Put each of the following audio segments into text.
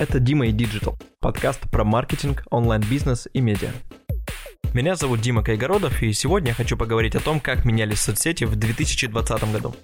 Это Дима и Digital, подкаст про маркетинг, онлайн-бизнес и медиа. Меня зовут Дима Кайгородов, и сегодня я хочу поговорить о том, как менялись соцсети в 2020 году.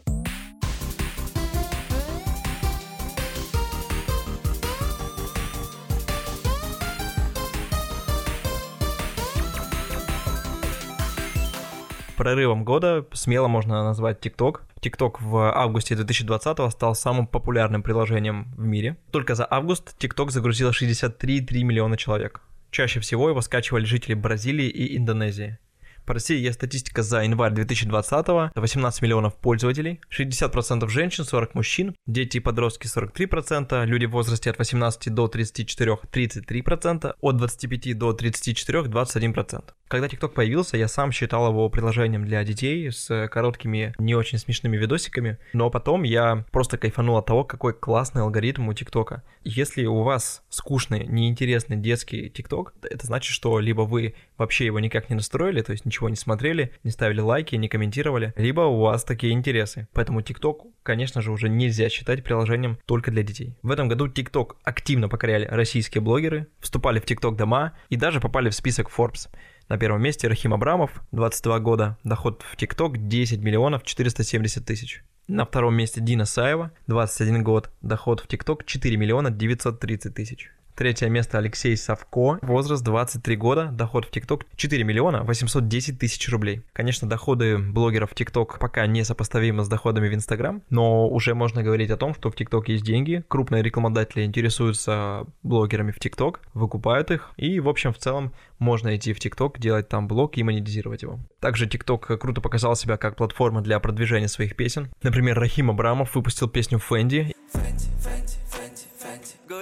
Прорывом года смело можно назвать TikTok. TikTok в августе 2020 стал самым популярным приложением в мире. Только за август TikTok загрузило 63,3 миллиона человек. Чаще всего его скачивали жители Бразилии и Индонезии. По России есть статистика за январь 2020 го 18 миллионов пользователей, 60% женщин, 40 мужчин, дети и подростки 43%, люди в возрасте от 18 до 34 33%, от 25 до 34 21%. Когда TikTok появился, я сам считал его приложением для детей с короткими, не очень смешными видосиками, но потом я просто кайфанул от того, какой классный алгоритм у TikTok. Если у вас скучный, неинтересный детский TikTok, это значит, что либо вы вообще его никак не настроили, то есть ничего не смотрели, не ставили лайки, не комментировали, либо у вас такие интересы. Поэтому TikTok, конечно же, уже нельзя считать приложением только для детей. В этом году TikTok активно покоряли российские блогеры, вступали в TikTok дома и даже попали в список Forbes. На первом месте Рахим Абрамов, 22 года, доход в ТикТок 10 миллионов 470 тысяч. На втором месте Дина Саева, 21 год, доход в ТикТок 4 миллиона 930 тысяч. Третье место Алексей Савко, возраст 23 года, доход в ТикТок 4 миллиона 810 тысяч рублей. Конечно, доходы блогеров в ТикТок пока не сопоставимы с доходами в Инстаграм, но уже можно говорить о том, что в ТикТок есть деньги, крупные рекламодатели интересуются блогерами в ТикТок, выкупают их, и, в общем, в целом можно идти в ТикТок, делать там блог и монетизировать его. Также ТикТок круто показал себя как платформа для продвижения своих песен. Например, Рахим Абрамов выпустил песню «Фэнди». Фэнди, Фэнди.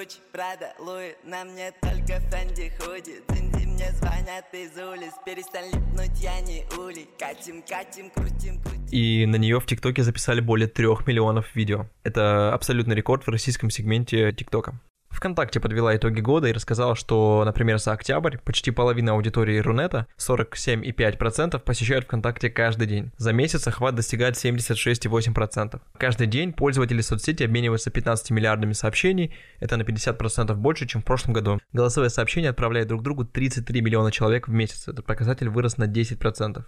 Гуччи, Прада, Луи, на мне только Фэнди худи Цинди мне звонят из улиц, перестань липнуть, я не улей Катим, катим, крутим, крутим И на нее в ТикТоке записали более трех миллионов видео. Это абсолютный рекорд в российском сегменте ТикТока. ВКонтакте подвела итоги года и рассказала, что, например, за октябрь почти половина аудитории Рунета, 47,5%, посещают ВКонтакте каждый день. За месяц охват достигает 76,8%. Каждый день пользователи соцсети обмениваются 15 миллиардами сообщений, это на 50% больше, чем в прошлом году. Голосовые сообщения отправляют друг другу 33 миллиона человек в месяц, этот показатель вырос на 10%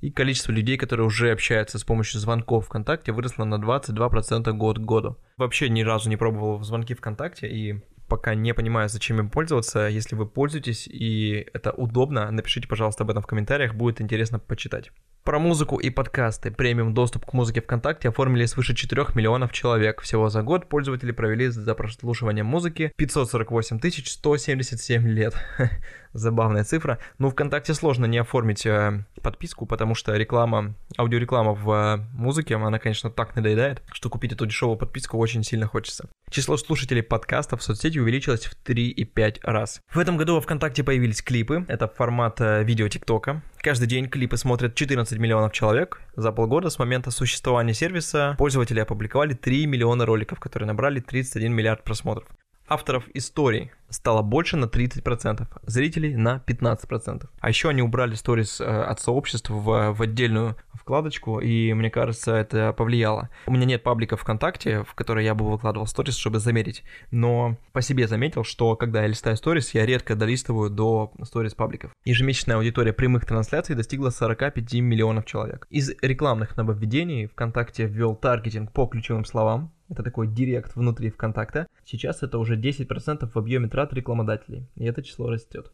и количество людей, которые уже общаются с помощью звонков ВКонтакте, выросло на 22% год к году. Вообще ни разу не пробовал звонки ВКонтакте и пока не понимаю, зачем им пользоваться. Если вы пользуетесь и это удобно, напишите, пожалуйста, об этом в комментариях, будет интересно почитать. Про музыку и подкасты. Премиум доступ к музыке ВКонтакте оформили свыше 4 миллионов человек. Всего за год пользователи провели за прослушивание музыки 548 177 лет. Забавная цифра. Ну, ВКонтакте сложно не оформить э, подписку, потому что реклама, аудиореклама в э, музыке, она, конечно, так надоедает, что купить эту дешевую подписку очень сильно хочется. Число слушателей подкастов в соцсети увеличилось в 3,5 раз. В этом году во ВКонтакте появились клипы. Это формат э, видео ТикТока. Каждый день клипы смотрят 14 миллионов человек. За полгода с момента существования сервиса пользователи опубликовали 3 миллиона роликов, которые набрали 31 миллиард просмотров. Авторов историй стало больше на 30%, зрителей на 15%. А еще они убрали сторис э, от сообществ в, в отдельную вкладочку, и мне кажется, это повлияло. У меня нет паблика ВКонтакте, в который я бы выкладывал сторис, чтобы замерить, но по себе заметил, что когда я листаю сторис, я редко долистываю до сторис пабликов. Ежемесячная аудитория прямых трансляций достигла 45 миллионов человек. Из рекламных нововведений ВКонтакте ввел таргетинг по ключевым словам, это такой директ внутри ВКонтакта. Сейчас это уже 10% в объеме трат рекламодателей, и это число растет.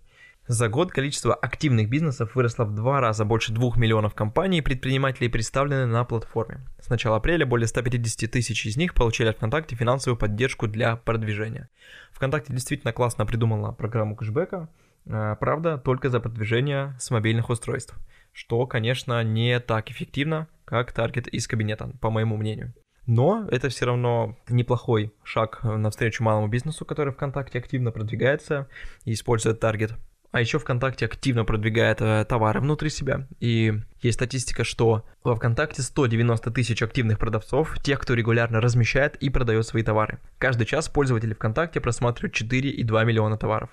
За год количество активных бизнесов выросло в два раза больше 2 миллионов компаний и предпринимателей представлены на платформе. С начала апреля более 150 тысяч из них получили от ВКонтакте финансовую поддержку для продвижения. ВКонтакте действительно классно придумала программу кэшбэка, э, правда, только за продвижение с мобильных устройств, что, конечно, не так эффективно, как таргет из кабинета, по моему мнению. Но это все равно неплохой шаг навстречу малому бизнесу, который ВКонтакте активно продвигается и использует таргет. А еще ВКонтакте активно продвигает э, товары внутри себя. И есть статистика, что во ВКонтакте 190 тысяч активных продавцов, тех, кто регулярно размещает и продает свои товары. Каждый час пользователи ВКонтакте просматривают 4,2 миллиона товаров.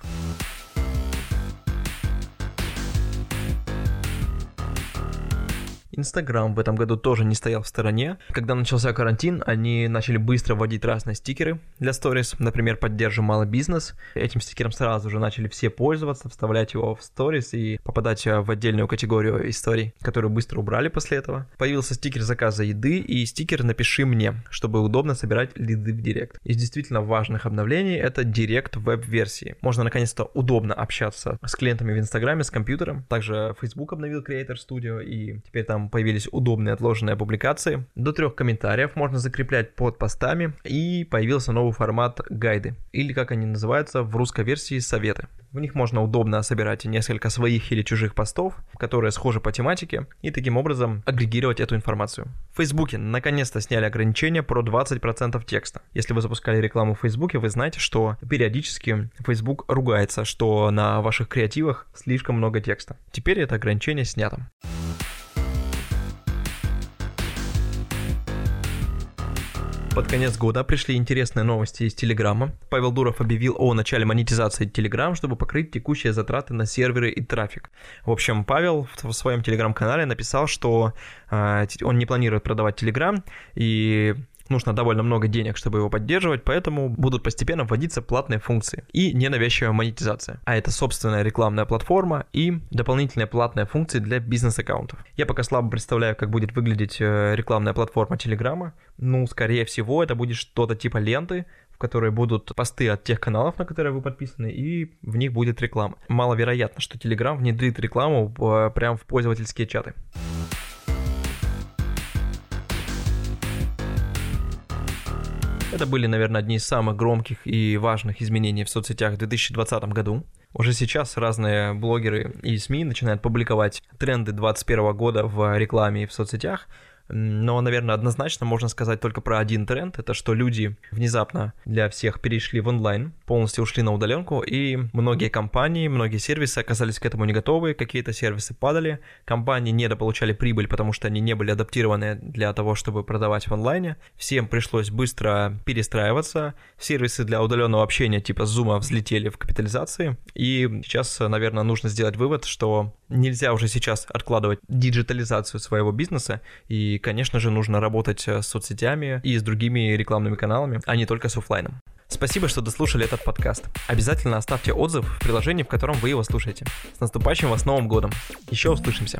Инстаграм в этом году тоже не стоял в стороне. Когда начался карантин, они начали быстро вводить разные стикеры для сторис. Например, поддержим малый бизнес. Этим стикером сразу же начали все пользоваться, вставлять его в сторис и попадать э, в отдельную категорию историй, которую быстро убрали после этого. Появился стикер заказа еды и стикер «Напиши мне», чтобы удобно собирать лиды в директ. Из действительно важных обновлений это директ веб-версии. Можно наконец-то удобно общаться с клиентами в Инстаграме, с компьютером. Также Facebook обновил Creator Studio и теперь там появились удобные отложенные публикации. До трех комментариев можно закреплять под постами и появился новый формат гайды или как они называются в русской версии советы. В них можно удобно собирать несколько своих или чужих постов, которые схожи по тематике, и таким образом агрегировать эту информацию. В Фейсбуке наконец-то сняли ограничение про 20% текста. Если вы запускали рекламу в Фейсбуке, вы знаете, что периодически Facebook ругается, что на ваших креативах слишком много текста. Теперь это ограничение снято. Под конец года пришли интересные новости из Телеграма. Павел Дуров объявил о начале монетизации Телеграм, чтобы покрыть текущие затраты на серверы и трафик. В общем, Павел в своем Телеграм-канале написал, что э, он не планирует продавать Телеграм, и нужно довольно много денег, чтобы его поддерживать, поэтому будут постепенно вводиться платные функции и ненавязчивая монетизация. А это собственная рекламная платформа и дополнительные платные функции для бизнес-аккаунтов. Я пока слабо представляю, как будет выглядеть э, рекламная платформа Телеграма. Ну, скорее всего, это будет что-то типа ленты, в которой будут посты от тех каналов, на которые вы подписаны, и в них будет реклама. Маловероятно, что Telegram внедрит рекламу э, прямо в пользовательские чаты. Это были, наверное, одни из самых громких и важных изменений в соцсетях в 2020 году. Уже сейчас разные блогеры и СМИ начинают публиковать тренды 2021 года в рекламе и в соцсетях, но, наверное, однозначно можно сказать только про один тренд. Это что люди внезапно для всех перешли в онлайн, полностью ушли на удаленку, и многие компании, многие сервисы оказались к этому не готовы, какие-то сервисы падали, компании недополучали прибыль, потому что они не были адаптированы для того, чтобы продавать в онлайне. Всем пришлось быстро перестраиваться. Сервисы для удаленного общения типа Zoom взлетели в капитализации. И сейчас, наверное, нужно сделать вывод, что нельзя уже сейчас откладывать диджитализацию своего бизнеса и конечно же, нужно работать э, с соцсетями и с другими рекламными каналами, а не только с офлайном. Спасибо, что дослушали этот подкаст. Обязательно оставьте отзыв в приложении, в котором вы его слушаете. С наступающим вас Новым годом. Еще услышимся.